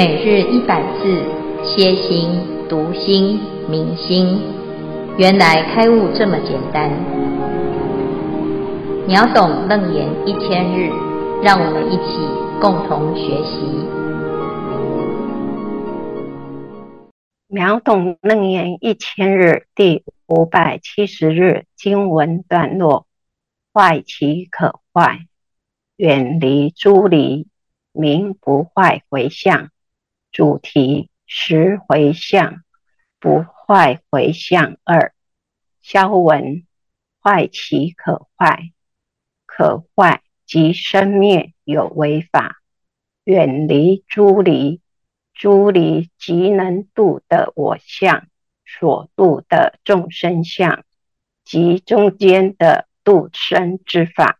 每日一百字，歇心、读心、明心，原来开悟这么简单。秒懂楞严一千日，让我们一起共同学习。秒懂楞严一千日第五百七十日经文段落：坏其可坏，远离诸离，名不坏回向。主题：十回向，不坏回向二。消文：坏其可坏，可坏即生灭有为法，远离诸离，诸离即能度的我相，所度的众生相，即中间的度生之法。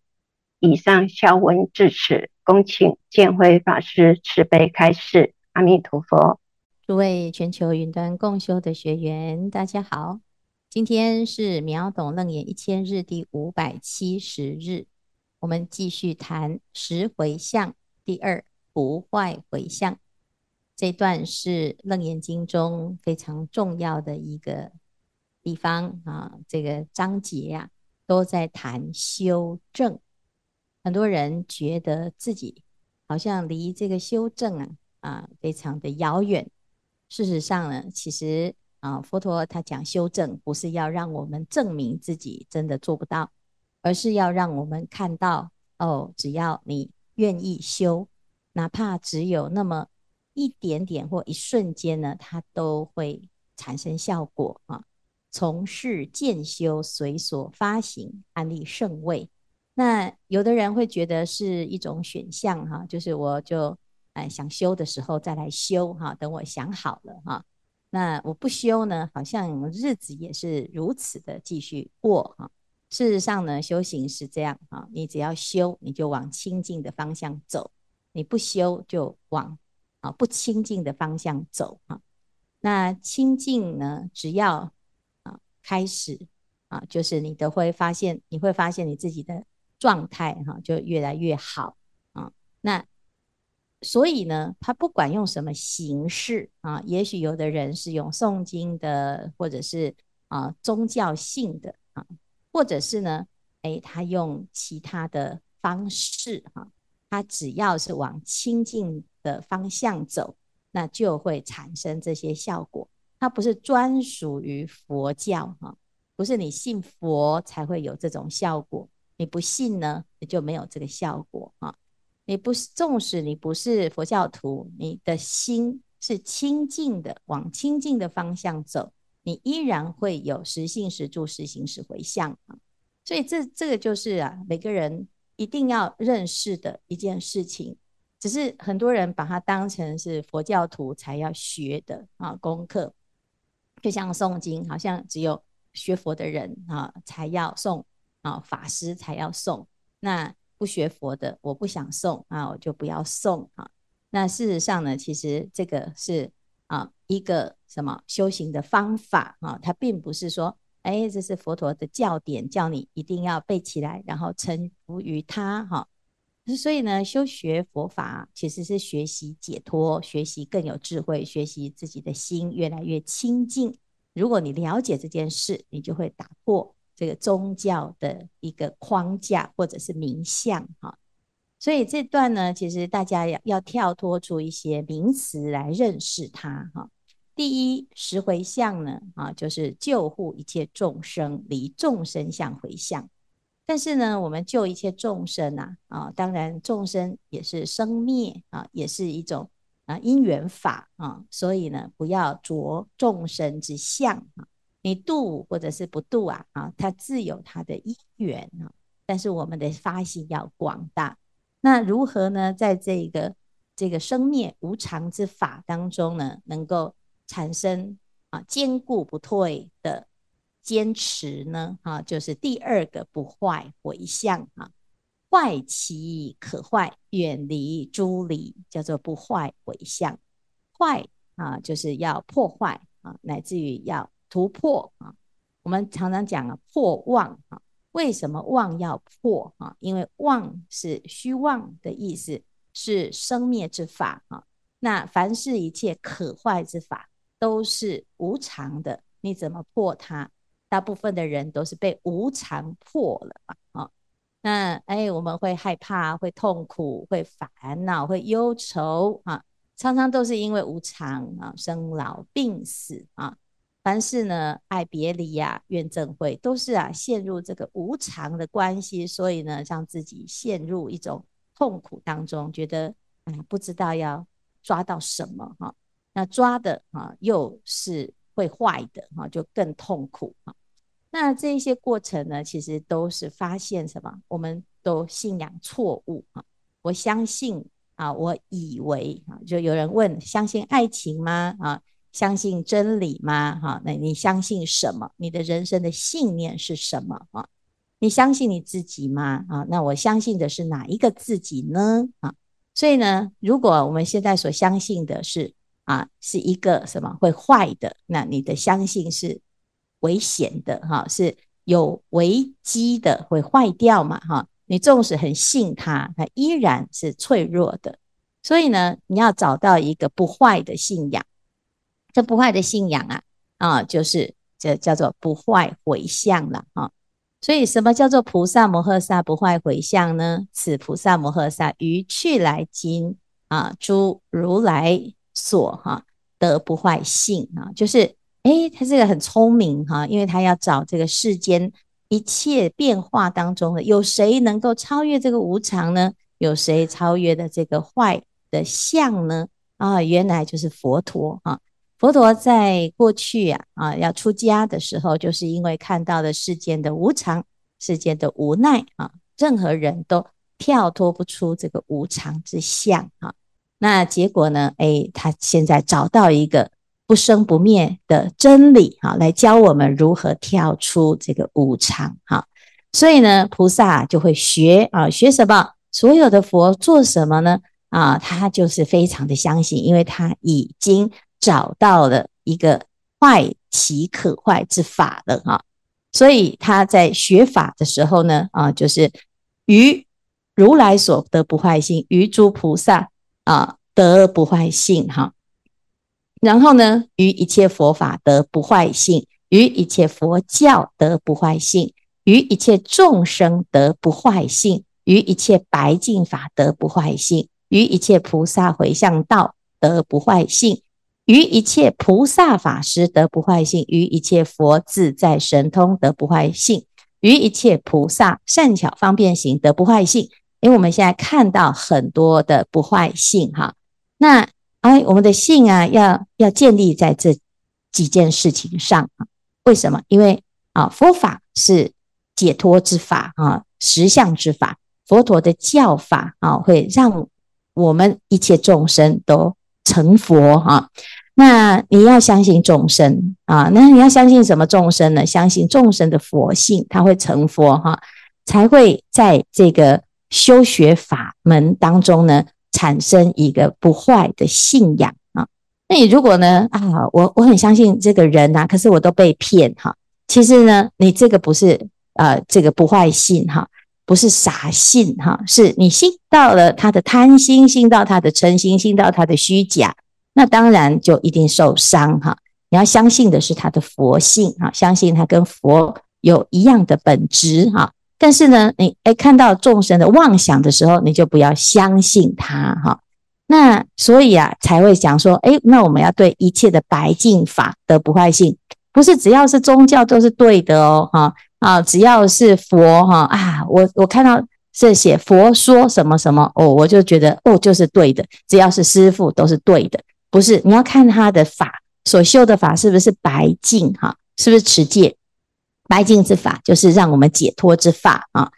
以上消文至此，恭请建辉法师慈悲开示。阿弥陀佛，诸位全球云端共修的学员，大家好。今天是秒懂楞严一千日第五百七十日，我们继续谈十回向第二不坏回向。这段是楞严经中非常重要的一个地方啊，这个章节呀、啊，都在谈修正。很多人觉得自己好像离这个修正啊。啊，非常的遥远。事实上呢，其实啊，佛陀他讲修正，不是要让我们证明自己真的做不到，而是要让我们看到哦，只要你愿意修，哪怕只有那么一点点或一瞬间呢，它都会产生效果啊。从事渐修，随所发行，安立圣位。那有的人会觉得是一种选项哈，就是我就。哎，想修的时候再来修哈，等我想好了哈。那我不修呢，好像日子也是如此的继续过哈。事实上呢，修行是这样哈，你只要修，你就往清净的方向走；你不修，就往啊不清净的方向走哈。那清净呢，只要啊开始啊，就是你都会发现，你会发现你自己的状态哈，就越来越好啊。那所以呢，他不管用什么形式啊，也许有的人是用诵经的，或者是啊宗教性的啊，或者是呢，诶，他用其他的方式哈，他只要是往清净的方向走，那就会产生这些效果。它不是专属于佛教哈，不是你信佛才会有这种效果，你不信呢，你就没有这个效果啊。你不是，纵使你不是佛教徒，你的心是清净的，往清净的方向走，你依然会有实信、实住、实行、实回向啊。所以这这个就是啊，每个人一定要认识的一件事情。只是很多人把它当成是佛教徒才要学的啊功课，就像诵经，好像只有学佛的人啊才要诵啊，法师才要诵那。不学佛的，我不想送啊，我就不要送啊。那事实上呢，其实这个是啊一个什么修行的方法啊，它并不是说，哎，这是佛陀的教典，叫你一定要背起来，然后臣服于他哈。所以呢，修学佛法其实是学习解脱，学习更有智慧，学习自己的心越来越清净。如果你了解这件事，你就会打破。这个宗教的一个框架或者是名相哈，所以这段呢，其实大家要要跳脱出一些名词来认识它哈。第一，十回向呢啊，就是救护一切众生，离众生相回向。但是呢，我们救一切众生啊啊，当然众生也是生灭啊，也是一种啊因缘法啊，所以呢，不要着众生之相啊。你度或者是不度啊，啊，它自有它的因缘啊。但是我们的发心要广大，那如何呢？在这个这个生灭无常之法当中呢，能够产生啊坚固不退的坚持呢？啊，就是第二个不坏回向啊，坏其可坏，远离诸离，叫做不坏回向。坏啊，就是要破坏啊，乃至于要。突破啊！我们常常讲啊，破妄啊。为什么妄要破啊？因为妄是虚妄的意思，是生灭之法啊。那凡是一切可坏之法，都是无常的，你怎么破它？大部分的人都是被无常破了嘛，啊，那哎，我们会害怕，会痛苦，会烦恼，会忧愁啊，常常都是因为无常啊，生老病死啊，凡是呢爱别离呀、怨憎会，都是啊陷入这个无常的关系，所以呢让自己陷入一种痛苦当中，觉得啊不知道要抓到什么哈，那抓的啊又是会坏的哈，就更痛苦哈。那这些过程呢，其实都是发现什么？我们都信仰错误啊！我相信啊，我以为啊，就有人问：相信爱情吗？啊，相信真理吗？哈，那你相信什么？你的人生的信念是什么？啊，你相信你自己吗？啊，那我相信的是哪一个自己呢？啊，所以呢，如果我们现在所相信的是啊，是一个什么会坏的，那你的相信是。危险的哈，是有危机的，会坏掉嘛哈？你纵使很信它，它依然是脆弱的。所以呢，你要找到一个不坏的信仰。这不坏的信仰啊啊，就是这叫做不坏回向了啊。所以什么叫做菩萨摩诃萨不坏回向呢？此菩萨摩诃萨于去来今啊，诸如来所哈得不坏性啊，就是。诶，他这个很聪明哈，因为他要找这个世间一切变化当中的有谁能够超越这个无常呢？有谁超越的这个坏的相呢？啊，原来就是佛陀啊！佛陀在过去啊啊要出家的时候，就是因为看到了世间的无常，世间的无奈啊，任何人都跳脱不出这个无常之相啊。那结果呢？诶，他现在找到一个。不生不灭的真理，啊，来教我们如何跳出这个无常，哈。所以呢，菩萨就会学啊，学什么？所有的佛做什么呢？啊，他就是非常的相信，因为他已经找到了一个坏其可坏之法了，哈。所以他在学法的时候呢，啊，就是于如来所得不坏性，于诸菩萨啊得不坏性，哈。然后呢，于一切佛法得不坏性，于一切佛教得不坏性，于一切众生得不坏性，于一切白净法得不坏性，于一切菩萨回向道得不坏性，于一切菩萨法师得不坏性，于一切佛自在神通得不坏性，于一切菩萨善巧方便行得不坏性。因为我们现在看到很多的不坏性，哈，那。哎，我们的性啊，要要建立在这几件事情上啊。为什么？因为啊，佛法是解脱之法啊，实相之法。佛陀的教法啊，会让我们一切众生都成佛哈。那你要相信众生啊，那你要相信什么众生呢？相信众生的佛性，他会成佛哈，才会在这个修学法门当中呢。产生一个不坏的信仰啊，那你如果呢啊，我我很相信这个人呐，可是我都被骗哈。其实呢，你这个不是呃这个不坏信哈，不是傻信哈，是你信到了他的贪心，信到他的嗔心，信到他的虚假，那当然就一定受伤哈。你要相信的是他的佛性哈，相信他跟佛有一样的本质哈。但是呢，你哎看到众生的妄想的时候，你就不要相信他哈。那所以啊，才会讲说，哎，那我们要对一切的白净法的不坏性，不是只要是宗教都是对的哦，哈啊，只要是佛哈啊，我我看到这写佛说什么什么哦，我就觉得哦就是对的，只要是师父都是对的，不是？你要看他的法所修的法是不是白净哈，是不是持戒？白净之法就是让我们解脱之法啊，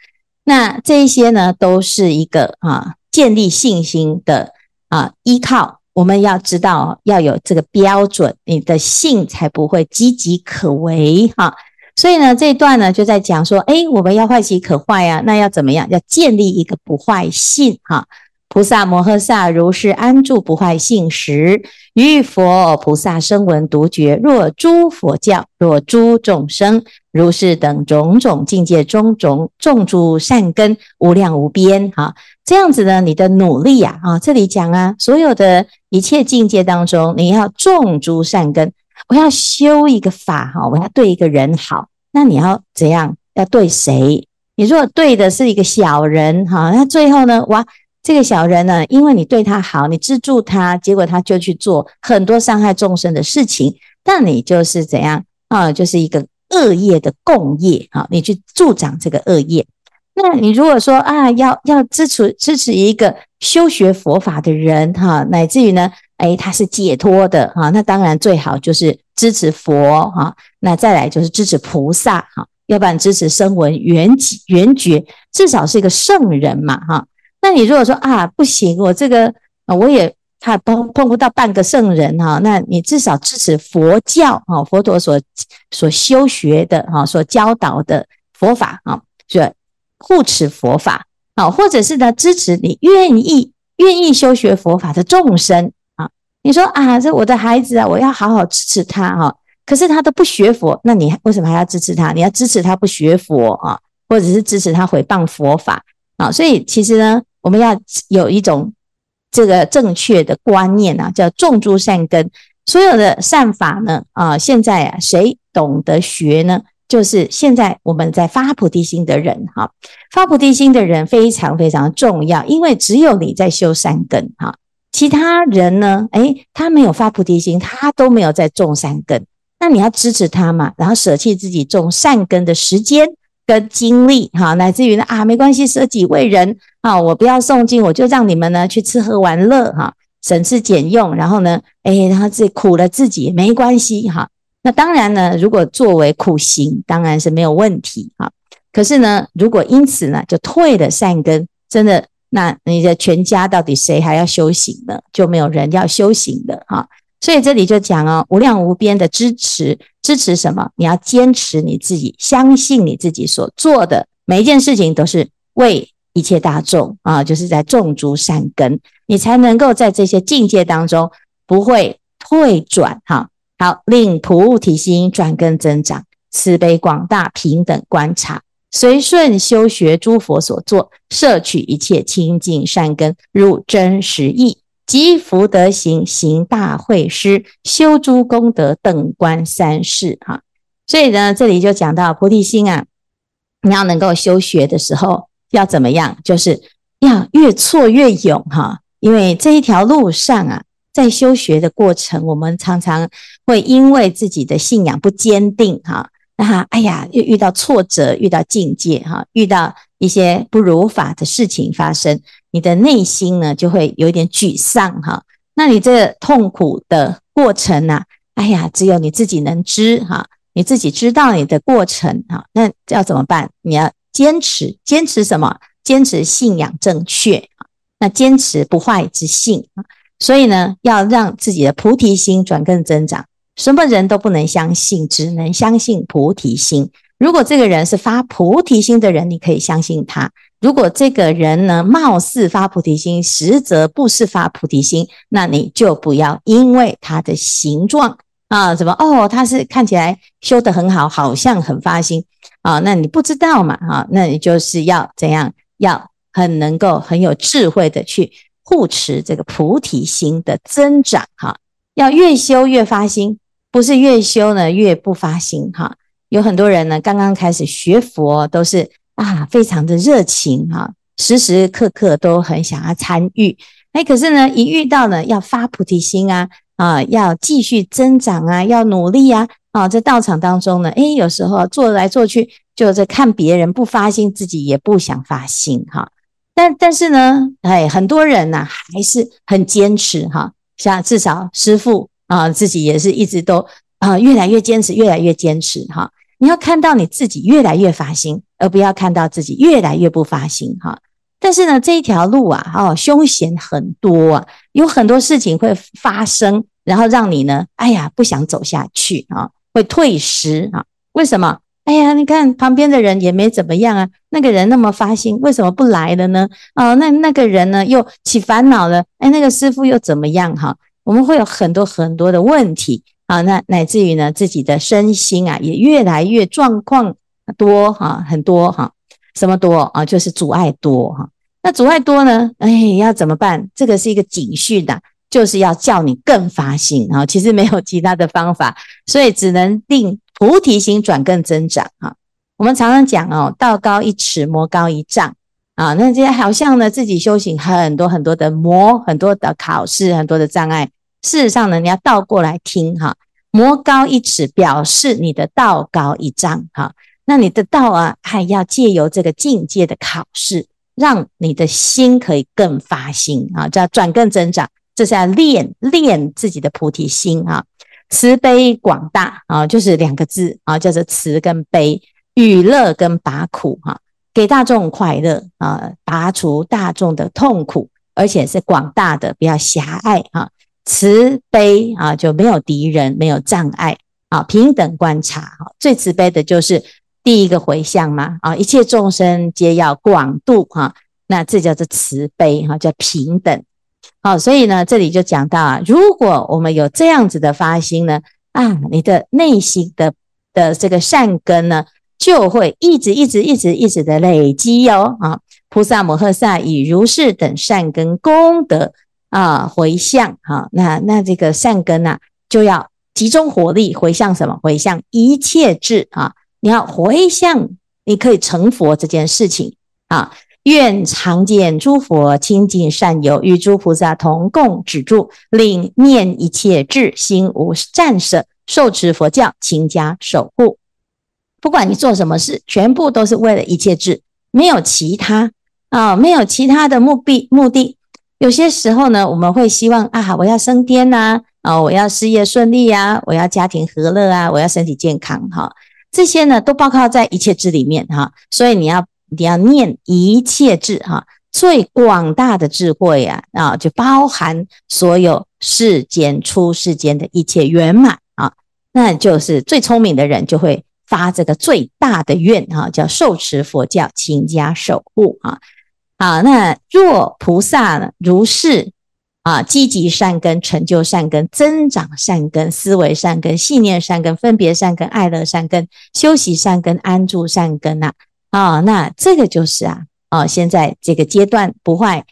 那这一些呢，都是一个啊建立信心的啊依靠。我们要知道要有这个标准，你的信才不会岌岌可危哈。所以呢，这段呢就在讲说，诶，我们要坏其可坏啊，那要怎么样？要建立一个不坏信哈。菩萨摩诃萨如是安住不坏信时，于佛菩萨声闻独觉，若诸佛教，若诸众生。如是等种种境界中种种诸善根无量无边。哈，这样子呢，你的努力呀，啊，这里讲啊，所有的一切境界当中，你要种诸善根。我要修一个法哈，我要对一个人好，那你要怎样？要对谁？你如果对的是一个小人哈，那最后呢，哇，这个小人呢，因为你对他好，你资助他，结果他就去做很多伤害众生的事情，那你就是怎样啊？就是一个。恶业的共业，啊，你去助长这个恶业。那你如果说啊，要要支持支持一个修学佛法的人，哈，乃至于呢，诶，他是解脱的，哈，那当然最好就是支持佛，哈，那再来就是支持菩萨，哈，要不然支持声闻缘起缘觉，至少是一个圣人嘛，哈。那你如果说啊，不行，我这个我也。怕碰碰不到半个圣人哈，那你至少支持佛教哈，佛陀所所修学的哈，所教导的佛法啊，就护持佛法啊，或者是呢支持你愿意愿意修学佛法的众生。你说啊，这我的孩子啊，我要好好支持他哈，可是他都不学佛，那你为什么还要支持他？你要支持他不学佛啊，或者是支持他毁谤佛法啊？所以其实呢，我们要有一种。这个正确的观念啊，叫种诸善根。所有的善法呢，啊，现在啊，谁懂得学呢？就是现在我们在发菩提心的人，哈，发菩提心的人非常非常重要，因为只有你在修善根，哈，其他人呢，诶，他没有发菩提心，他都没有在种善根，那你要支持他嘛，然后舍弃自己种善根的时间。跟精力哈，乃至于呢啊，没关系，舍己为人啊，我不要诵经，我就让你们呢去吃喝玩乐哈，省吃俭用，然后呢，哎，然后自己苦了自己没关系哈。那当然呢，如果作为苦行，当然是没有问题哈。可是呢，如果因此呢就退了善根，真的，那你的全家到底谁还要修行呢？就没有人要修行的哈。所以这里就讲哦，无量无边的支持，支持什么？你要坚持你自己，相信你自己所做的每一件事情都是为一切大众啊，就是在种诸善根，你才能够在这些境界当中不会退转哈。好，令菩提心转根增长，慈悲广大平等观察，随顺修学诸佛所作，摄取一切清净善根，入真实义。积福德行，行大会施，修诸功德，等观三世哈。所以呢，这里就讲到菩提心啊，你要能够修学的时候要怎么样？就是要越挫越勇哈。因为这一条路上啊，在修学的过程，我们常常会因为自己的信仰不坚定哈，那哈哎呀，又遇到挫折，遇到境界哈，遇到一些不如法的事情发生。你的内心呢，就会有一点沮丧哈。那你这痛苦的过程呢，哎呀，只有你自己能知哈，你自己知道你的过程哈。那要怎么办？你要坚持，坚持什么？坚持信仰正确啊。那坚持不坏之信啊。所以呢，要让自己的菩提心转根增长。什么人都不能相信，只能相信菩提心。如果这个人是发菩提心的人，你可以相信他。如果这个人呢，貌似发菩提心，实则不是发菩提心，那你就不要因为他的形状啊，怎么哦，他是看起来修得很好，好像很发心啊，那你不知道嘛啊，那你就是要怎样，要很能够很有智慧的去护持这个菩提心的增长哈，要越修越发心，不是越修呢越不发心哈。有很多人呢，刚刚开始学佛都是。啊，非常的热情哈，时时刻刻都很想要参与。哎，可是呢，一遇到呢，要发菩提心啊，啊，要继续增长啊，要努力啊，啊，在道场当中呢，哎，有时候做来做去，就在看别人不发心，自己也不想发心哈。但但是呢，哎，很多人呐，还是很坚持哈。像至少师父啊，自己也是一直都啊，越来越坚持，越来越坚持哈。你要看到你自己越来越发心，而不要看到自己越来越不发心哈。但是呢，这一条路啊，哦，凶险很多啊，有很多事情会发生，然后让你呢，哎呀，不想走下去啊，会退失啊。为什么？哎呀，你看旁边的人也没怎么样啊，那个人那么发心，为什么不来了呢？哦，那那个人呢又起烦恼了，哎，那个师傅又怎么样哈？我们会有很多很多的问题。啊，那乃至于呢，自己的身心啊，也越来越状况多哈，很多哈，什么多啊？就是阻碍多哈。那阻碍多呢？哎，要怎么办？这个是一个警讯的，就是要叫你更发心啊。其实没有其他的方法，所以只能令菩提心转更增长哈。我们常常讲哦，道高一尺，魔高一丈啊。那这些好像呢，自己修行很多很多的魔，很多的考试，很多的障碍。事实上呢，你要倒过来听哈。魔高一尺，表示你的道高一丈，哈，那你的道啊，还要借由这个境界的考试，让你的心可以更发心啊，叫转更增长，这是要练练自己的菩提心啊，慈悲广大啊，就是两个字啊，叫做慈跟悲，与乐跟拔苦哈，给大众快乐啊，拔除大众的痛苦，而且是广大的，比较狭隘哈。慈悲啊，就没有敌人，没有障碍啊，平等观察啊，最慈悲的就是第一个回向嘛啊，一切众生皆要广度哈，那这叫做慈悲哈，叫平等。好，所以呢，这里就讲到啊，如果我们有这样子的发心呢，啊，你的内心的的这个善根呢，就会一直一直一直一直的累积哟啊，菩萨摩诃萨以如是等善根功德。啊，回向哈，那那这个善根呐，就要集中火力回向什么？回向一切智啊！你要回向，你可以成佛这件事情啊！愿常见诸佛清净善友，与诸菩萨同共止住，令念一切智心无暂舍，受持佛教勤加守护。不管你做什么事，全部都是为了一切智，没有其他啊，没有其他的目的目的。有些时候呢，我们会希望啊，我要升天呐，啊，啊，我要事业顺利呀，我要家庭和乐啊，我要身体健康哈，这些呢都包括在一切智里面哈，所以你要你要念一切智哈，最广大的智慧呀啊，就包含所有世间出世间的一切圆满啊，那就是最聪明的人就会发这个最大的愿哈，叫受持佛教，勤加守护啊。啊，那若菩萨呢，如是啊，积极善根，成就善根，增长善根，思维善根，信念善根，分别善根，爱乐善根，修习善根，安住善根呐。啊，那这个就是啊，啊，现在这个阶段不坏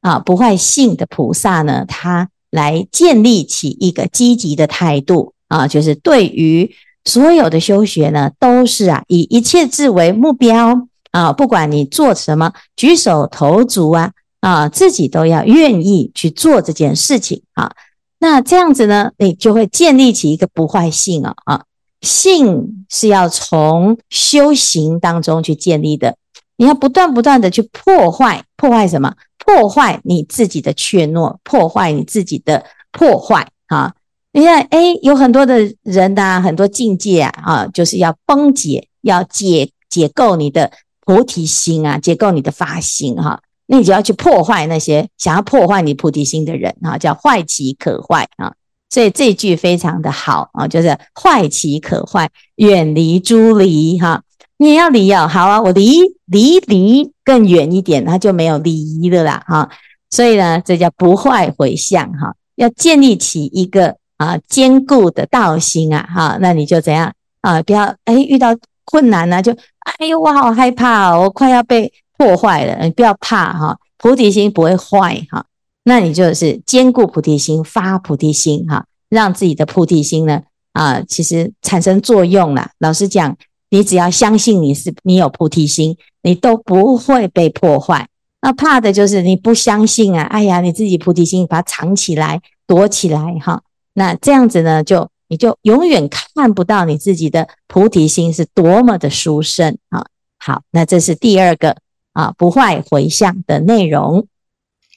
啊，不坏性的菩萨呢，他来建立起一个积极的态度啊，就是对于所有的修学呢，都是啊，以一切智为目标。啊，不管你做什么，举手投足啊，啊，自己都要愿意去做这件事情啊。那这样子呢，你就会建立起一个不坏性啊。啊，性是要从修行当中去建立的。你要不断不断的去破坏，破坏什么？破坏你自己的怯懦，破坏你自己的破坏啊。你看，哎，有很多的人呐、很多境界啊，啊，就是要崩解，要解解构你的。菩提心啊，解构你的发心哈，那你就要去破坏那些想要破坏你菩提心的人啊，叫坏其可坏啊。所以这句非常的好啊，就是坏其可坏，远离诸离哈。你也要离哦，好啊，我离离离更远一点，它就没有离了啦哈。所以呢，这叫不坏回向哈，要建立起一个啊坚固的道心啊哈。那你就怎样啊？不要哎遇到。困难呢、啊，就哎呦，我好害怕哦，我快要被破坏了。你不要怕哈，菩提心不会坏哈。那你就是坚固菩提心，发菩提心哈，让自己的菩提心呢啊，其实产生作用了。老实讲，你只要相信你是你有菩提心，你都不会被破坏。那怕的就是你不相信啊，哎呀，你自己菩提心把它藏起来，躲起来哈。那这样子呢，就。你就永远看不到你自己的菩提心是多么的殊胜啊！好，那这是第二个啊，不坏回向的内容。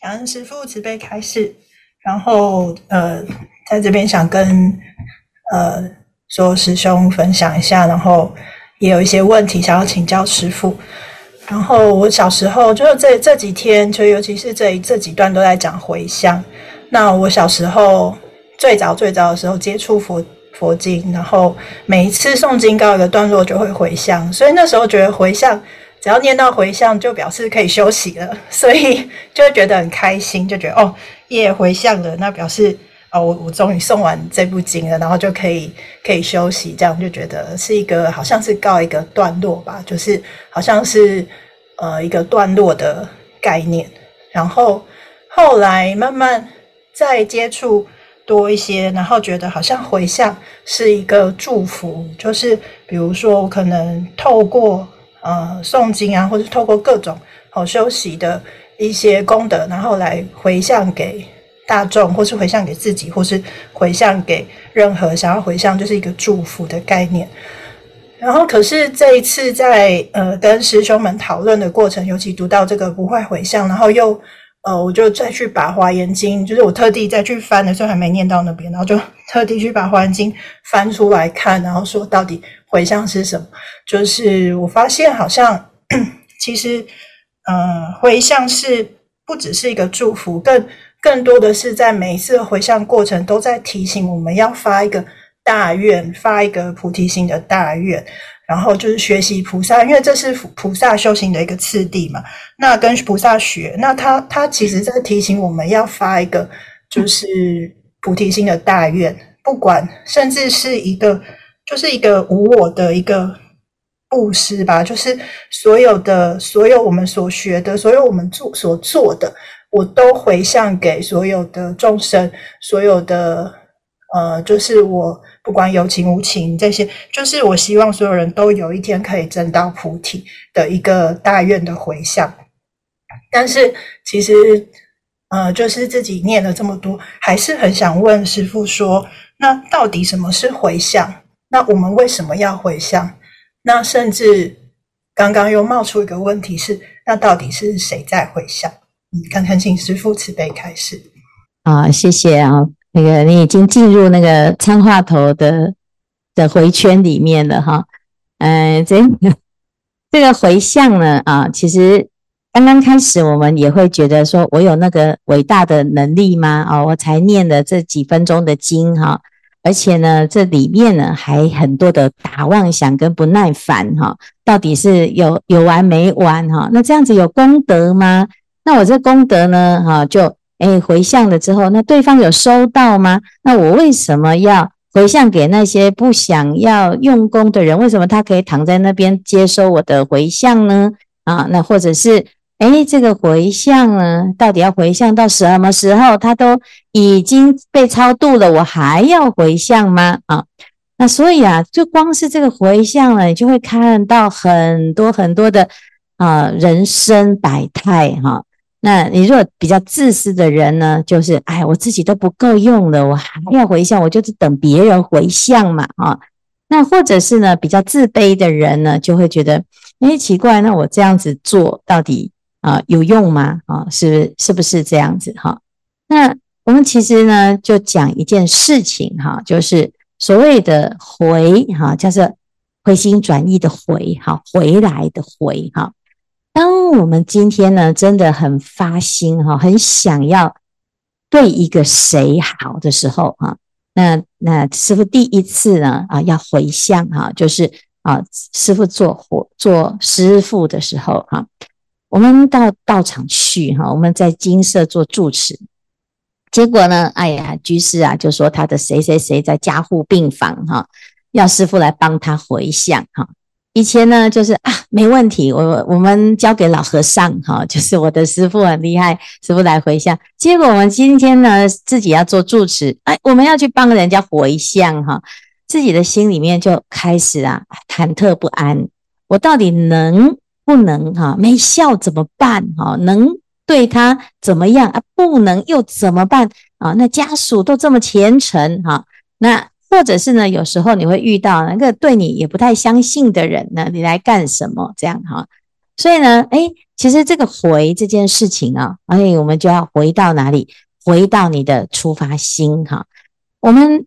感恩师父慈悲开示，然后呃，在这边想跟呃说师兄分享一下，然后也有一些问题想要请教师父。然后我小时候就是这这几天，就尤其是这这几段都在讲回向。那我小时候。最早最早的时候接触佛佛经，然后每一次诵经告一个段落就会回向，所以那时候觉得回向只要念到回向就表示可以休息了，所以就会觉得很开心，就觉得哦，也回向了，那表示啊，我我终于诵完这部经了，然后就可以可以休息，这样就觉得是一个好像是告一个段落吧，就是好像是呃一个段落的概念。然后后来慢慢再接触多一些，然后觉得好像回向是一个祝福，就是比如说我可能透过呃诵经啊，或者透过各种好休息的一些功德，然后来回向给。大众，或是回向给自己，或是回向给任何想要回向，就是一个祝福的概念。然后，可是这一次在呃跟师兄们讨论的过程，尤其读到这个不坏回向，然后又呃我就再去把华严经，就是我特地再去翻的时候还没念到那边，然后就特地去把华严经翻出来看，然后说到底回向是什么？就是我发现好像其实呃回向是不只是一个祝福，更更多的是在每一次回向过程，都在提醒我们要发一个大愿，发一个菩提心的大愿，然后就是学习菩萨，因为这是菩萨修行的一个次第嘛。那跟菩萨学，那他他其实在提醒我们要发一个就是菩提心的大愿，不管甚至是一个就是一个无我的一个布施吧，就是所有的所有我们所学的，所有我们做所做的。我都回向给所有的众生，所有的呃，就是我不管有情无情这些，就是我希望所有人都有一天可以证到菩提的一个大愿的回向。但是其实呃，就是自己念了这么多，还是很想问师父说，那到底什么是回向？那我们为什么要回向？那甚至刚刚又冒出一个问题是，那到底是谁在回向？看看，请师父慈悲开始。啊，谢谢啊。那个你已经进入那个参话头的的回圈里面了哈。嗯、呃，这 这个回向呢啊，其实刚刚开始我们也会觉得说，我有那个伟大的能力吗？哦，我才念了这几分钟的经哈，而且呢，这里面呢还很多的打妄想跟不耐烦哈，到底是有有完没完哈？那这样子有功德吗？那我这功德呢？哈，就诶回向了之后，那对方有收到吗？那我为什么要回向给那些不想要用功的人？为什么他可以躺在那边接收我的回向呢？啊，那或者是诶这个回向呢，到底要回向到什么时候？他都已经被超度了，我还要回向吗？啊，那所以啊，就光是这个回向呢，你就会看到很多很多的啊人生百态哈。那你如果比较自私的人呢，就是哎，我自己都不够用了，我还要回向，我就是等别人回向嘛，啊，那或者是呢，比较自卑的人呢，就会觉得，哎，奇怪，那我这样子做到底啊有用吗？啊，是是不是这样子哈？那我们其实呢，就讲一件事情哈，就是所谓的回哈，叫做回心转意的回哈，回来的回哈。当我们今天呢，真的很发心哈，很想要对一个谁好的时候哈，那那师父第一次呢啊要回向哈，就是啊师父做活做师父的时候哈，我们到道场去哈，我们在金舍做住持，结果呢，哎呀居士啊就说他的谁谁谁在加护病房哈，要师父来帮他回向哈。以前呢，就是啊，没问题，我我们交给老和尚哈，就是我的师傅很厉害，师傅来回向。结果我们今天呢，自己要做住持，哎，我们要去帮人家回向哈，自己的心里面就开始啊忐忑不安。我到底能不能哈？没效怎么办哈？能对他怎么样啊？不能又怎么办啊？那家属都这么虔诚哈，那。或者是呢，有时候你会遇到那个对你也不太相信的人呢，你来干什么？这样哈，所以呢，诶，其实这个回这件事情啊，哎，我们就要回到哪里？回到你的出发心哈。我们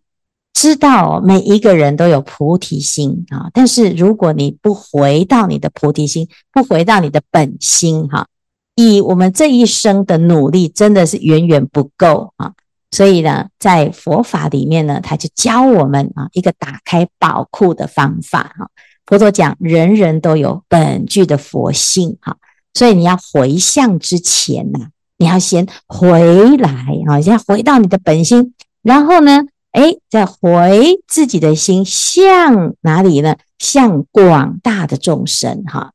知道每一个人都有菩提心啊，但是如果你不回到你的菩提心，不回到你的本心哈，以我们这一生的努力，真的是远远不够啊。所以呢，在佛法里面呢，他就教我们啊一个打开宝库的方法哈。佛陀讲，人人都有本具的佛性哈，所以你要回向之前呢，你要先回来啊，先回到你的本心，然后呢，哎，再回自己的心向哪里呢？向广大的众生哈。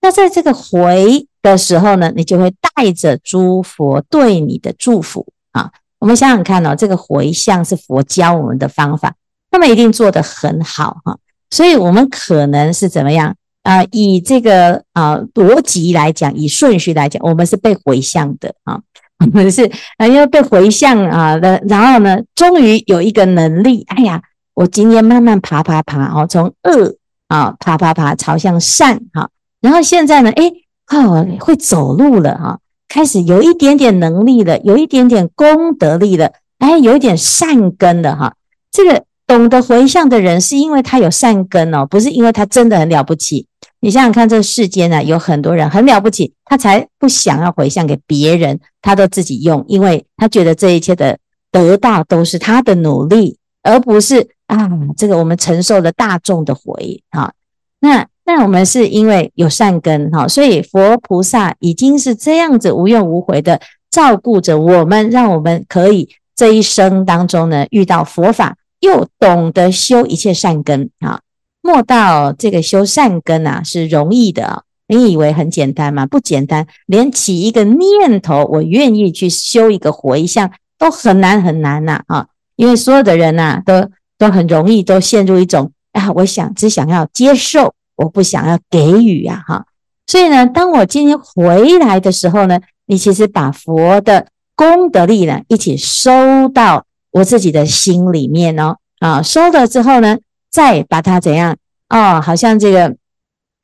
那在这个回的时候呢，你就会带着诸佛对你的祝福啊。我们想想看哦，这个回向是佛教我们的方法，他们一定做得很好哈。所以我们可能是怎么样啊？以这个啊逻辑来讲，以顺序来讲，我们是被回向的啊。我们是啊，因为被回向啊的，然后呢，终于有一个能力，哎呀，我今天慢慢爬爬爬哦，从恶啊爬爬爬朝向善哈。然后现在呢，哎，哦，会走路了哈，开始有一点点能力了，有一点点功德力了，哎，有一点善根了哈。这个懂得回向的人，是因为他有善根哦，不是因为他真的很了不起。你想想看，这世间呢，有很多人很了不起，他才不想要回向给别人，他都自己用，因为他觉得这一切的得到都是他的努力，而不是啊，这个我们承受了大众的回哈。那。那我们是因为有善根哈，所以佛菩萨已经是这样子无怨无悔的照顾着我们，让我们可以这一生当中呢遇到佛法，又懂得修一切善根啊。莫道这个修善根啊是容易的，你以为很简单吗？不简单，连起一个念头，我愿意去修一个回向都很难很难呐啊！因为所有的人呐都都很容易都陷入一种啊，我想只想要接受。我不想要给予呀，哈，所以呢，当我今天回来的时候呢，你其实把佛的功德力呢一起收到我自己的心里面哦，啊，收了之后呢，再把它怎样哦，好像这个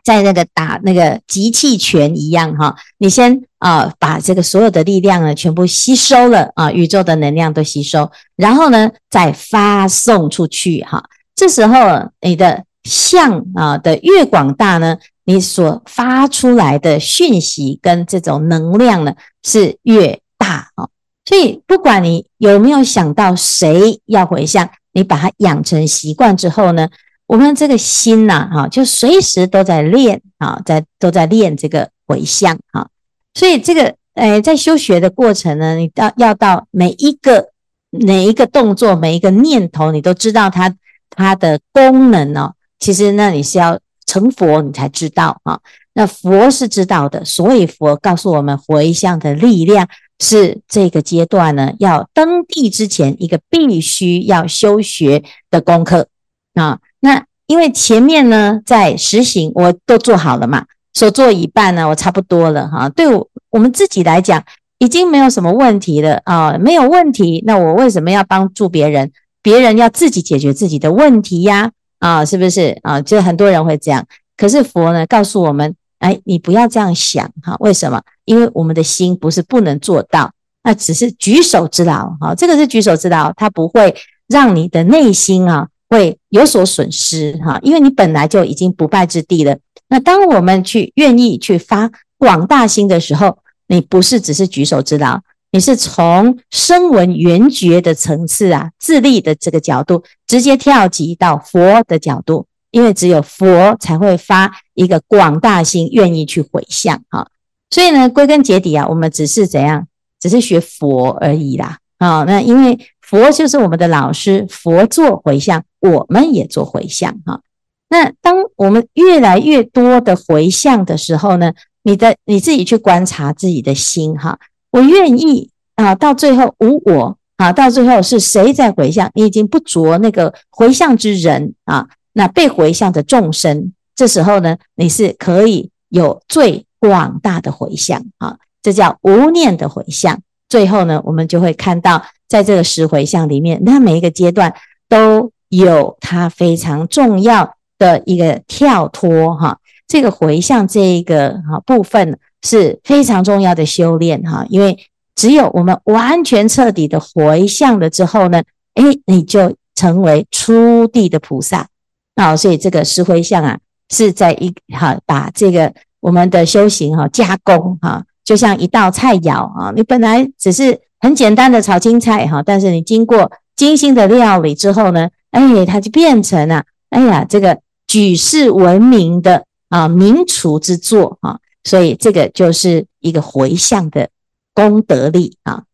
在那个打那个集气拳一样哈，你先啊把这个所有的力量呢全部吸收了啊，宇宙的能量都吸收，然后呢再发送出去哈，这时候你的。向啊的越广大呢，你所发出来的讯息跟这种能量呢是越大啊。所以不管你有没有想到谁要回向，你把它养成习惯之后呢，我们这个心呐，哈，就随时都在练啊，在都在练这个回向啊。所以这个诶，在修学的过程呢，你到要到每一个每一个动作，每一个念头，你都知道它它的功能哦。其实那，你是要成佛，你才知道啊。那佛是知道的，所以佛告诉我们，回向的力量是这个阶段呢，要登地之前一个必须要修学的功课啊。那因为前面呢，在实行我都做好了嘛，所做一半呢，我差不多了哈。对我我们自己来讲，已经没有什么问题了啊，没有问题。那我为什么要帮助别人？别人要自己解决自己的问题呀。啊是不是啊？就很多人会这样，可是佛呢告诉我们，哎，你不要这样想哈。为什么？因为我们的心不是不能做到，那只是举手之劳哈。这个是举手之劳，它不会让你的内心啊会有所损失哈。因为你本来就已经不败之地了。那当我们去愿意去发广大心的时候，你不是只是举手之劳。你是从声闻缘觉的层次啊，自利的这个角度，直接跳级到佛的角度，因为只有佛才会发一个广大心，愿意去回向啊。所以呢，归根结底啊，我们只是怎样，只是学佛而已啦啊。那因为佛就是我们的老师，佛做回向，我们也做回向哈。那当我们越来越多的回向的时候呢，你的你自己去观察自己的心哈。我愿意啊，到最后无我啊，到最后是谁在回向？你已经不着那个回向之人啊，那被回向的众生，这时候呢，你是可以有最广大的回向啊，这叫无念的回向。最后呢，我们就会看到，在这个十回向里面，那每一个阶段都有它非常重要的一个跳脱哈，这个回向这一个哈部分。是非常重要的修炼哈，因为只有我们完全彻底的回向了之后呢，诶，你就成为初地的菩萨啊。所以这个石灰像啊，是在一哈把这个我们的修行哈加工哈，就像一道菜肴啊，你本来只是很简单的炒青菜哈，但是你经过精心的料理之后呢，哎，它就变成了哎呀这个举世闻名的啊名厨之作啊。所以这个就是一个回向的功德力啊。